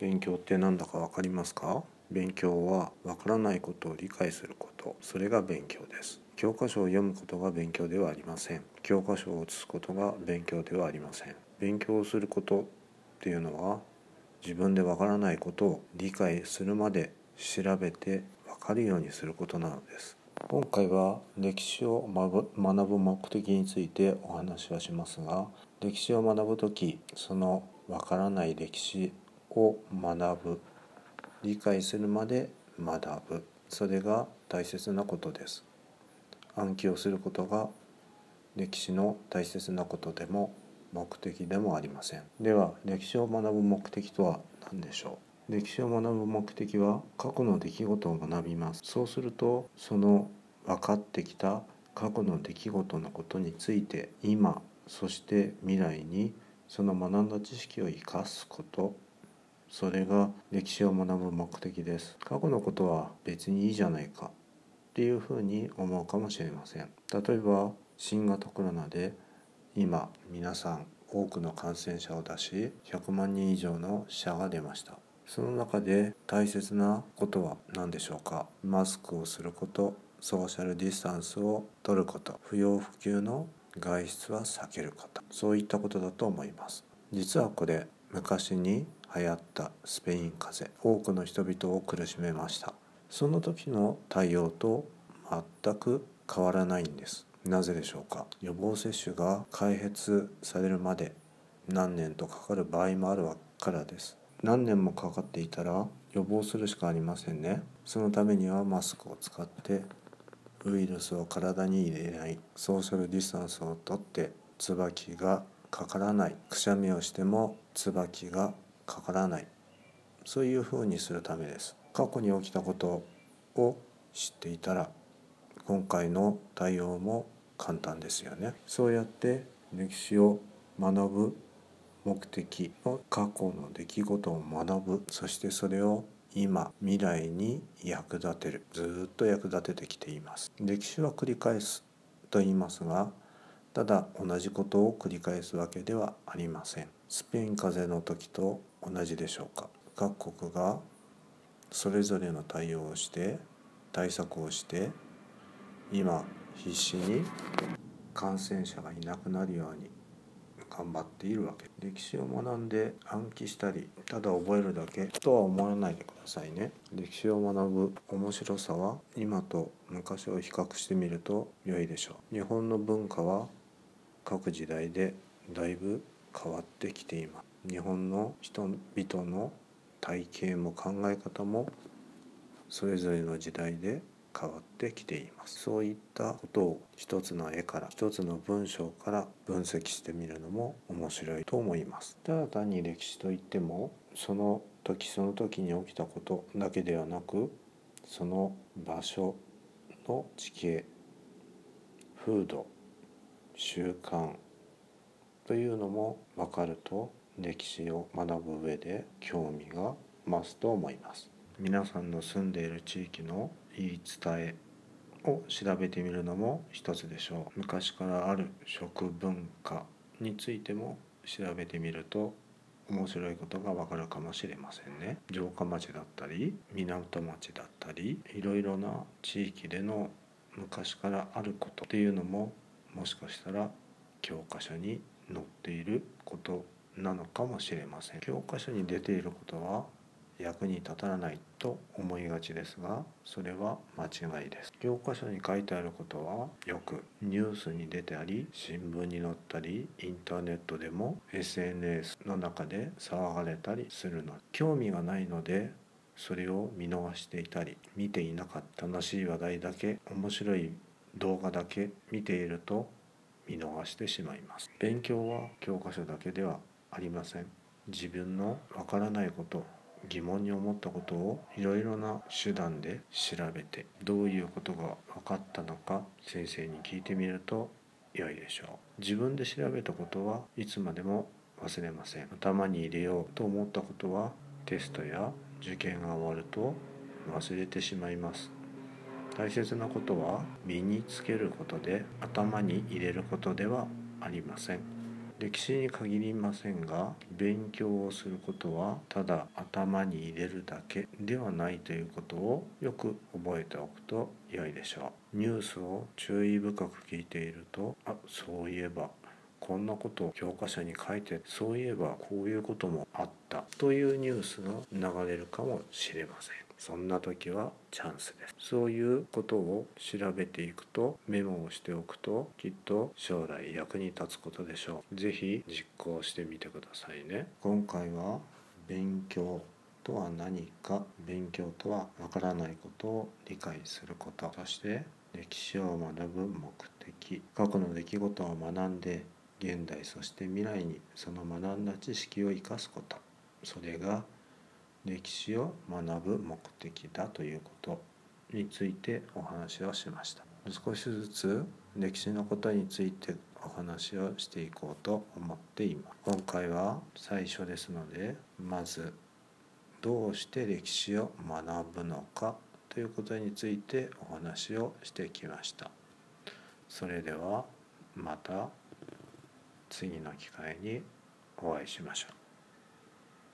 勉強って何だか分かりますか？勉強は分からないことを理解すること。それが勉強です。教科書を読むことが勉強ではありません。教科書を写すことが勉強ではありません。勉強をすることっていうのは自分で分からないことを理解するまで調べて分かるようにすることなのです。今回は歴史を学ぶ目的についてお話はしますが歴史を学ぶ時その分からない歴史を学ぶ。理解するまで学ぶ。それが大切なことです。暗記をすることが歴史の大切なことでも目的でもありません。では歴史を学ぶ目的とは何でしょう？歴史を学ぶ目的は過去の出来事を学びます。そうするとその分かってきた過去の出来事のことについて今そして未来にその学んだ知識を生かすことそれが歴史を学ぶ目的です。過去のことは別にいいじゃないかっていうふうに思うかもしれません。例えば新型コロナで今皆さん多くの感染者を出し100万人以上の死者が出ました。その中で大切なことは何でしょうか？マスクをすることソーシャルディスタンスを取ること不要不急の外出は避けること。そういったことだと思います。実はこれ昔に流行ったスペイン風邪多くの人々を苦しめました。その時の対応と全く変わらないんです。なぜでしょうか？予防接種が開発されるまで何年とかかる場合もあるからです。何年もかかっていたら予防するしかありませんね。そのためにはマスクを使ってウイルスを体に入れない。ソーシャルディスタンスをとって椿がかからない。くしゃみをしても椿がかからない。そういうふうにするためです。過去に起きたことを知っていたら今回の対応も簡単ですよね。そうやって歴史を学ぶ目的の過去の出来事を学ぶ。そしてそれを今未来に役立てる。ずっと役立ててきています。歴史は繰り返すと言いますがただ同じことを繰り返すわけではありません。スペイン風邪の時と同じでしょうか？各国がそれぞれの対応をして対策をして今必死に感染者がいなくなるように頑張っているわけ。歴史を学んで暗記したりただ覚えるだけ。とは思わないでくださいね。歴史を学ぶ面白さは今と昔を比較してみると良いでしょう。日本の文化は各時代でだいぶ変わってきています。日本の人々の体型も考え方もそれぞれの時代で変わってきています。そういったことを一つの絵から一つの文章から分析してみるのも面白いと思います。ただ単に歴史といってもその時その時に起きたことだけではなくその場所の地形風土習慣というのも分かると歴史を学ぶ上で興味が増すと思います。皆さんの住んでいる地域の言い伝えを調べてみるのも一つでしょう。昔からある食文化についても調べてみると面白いことがわかるかもしれませんね。城下町だったり港町だったりいろいろな地域での昔からあることっていうのももしかしたら教科書に載っていることなのかもしれません。教科書に出ていることは役に立たないと思いがちですがそれは間違いです。教科書に書いてあることはよくニュースに出てあり新聞に載ったりインターネットでも SNS の中で騒がれたりするの。興味がないのでそれを見逃していたり見ていなかった。楽しい話題だけ面白い動画だけ見ていると見逃してしまいます。勉強は教科書だけではありません。自分のわからないこと疑問に思ったことをいろいろな手段で調べてどういうことが分かったのか先生に聞いてみると良いでしょう。自分で調べたことはいつまでも忘れません。頭に入れようと思ったことはテストや受験が終わると忘れてしまいます。大切なことは身につけることで頭に入れることではありません。歴史に限りませんが勉強をすることはただ頭に入れるだけではないということをよく覚えておくと良いでしょう。ニュースを注意深く聞いているとあそういえばこんなことを教科書に書いてそういえばこういうこともあったというニュースが流れるかもしれません。そんな時はチャンスです。そういうことを調べていくとメモをしておくときっと将来役に立つことでしょう。是非実行してみてくださいね。今回は勉強とは何か勉強とはわからないことを理解すること。そして歴史を学ぶ目的。過去の出来事を学んで現代そして未来にその学んだ知識を生かすこと。それが歴史を学ぶ目的だということについてお話をしました。少しずつ歴史のことについてお話をしていこうと思っています。今回は最初ですのでまずどうして歴史を学ぶのかということについてお話をしてきました。それではまた次の機会にお会いしましょう。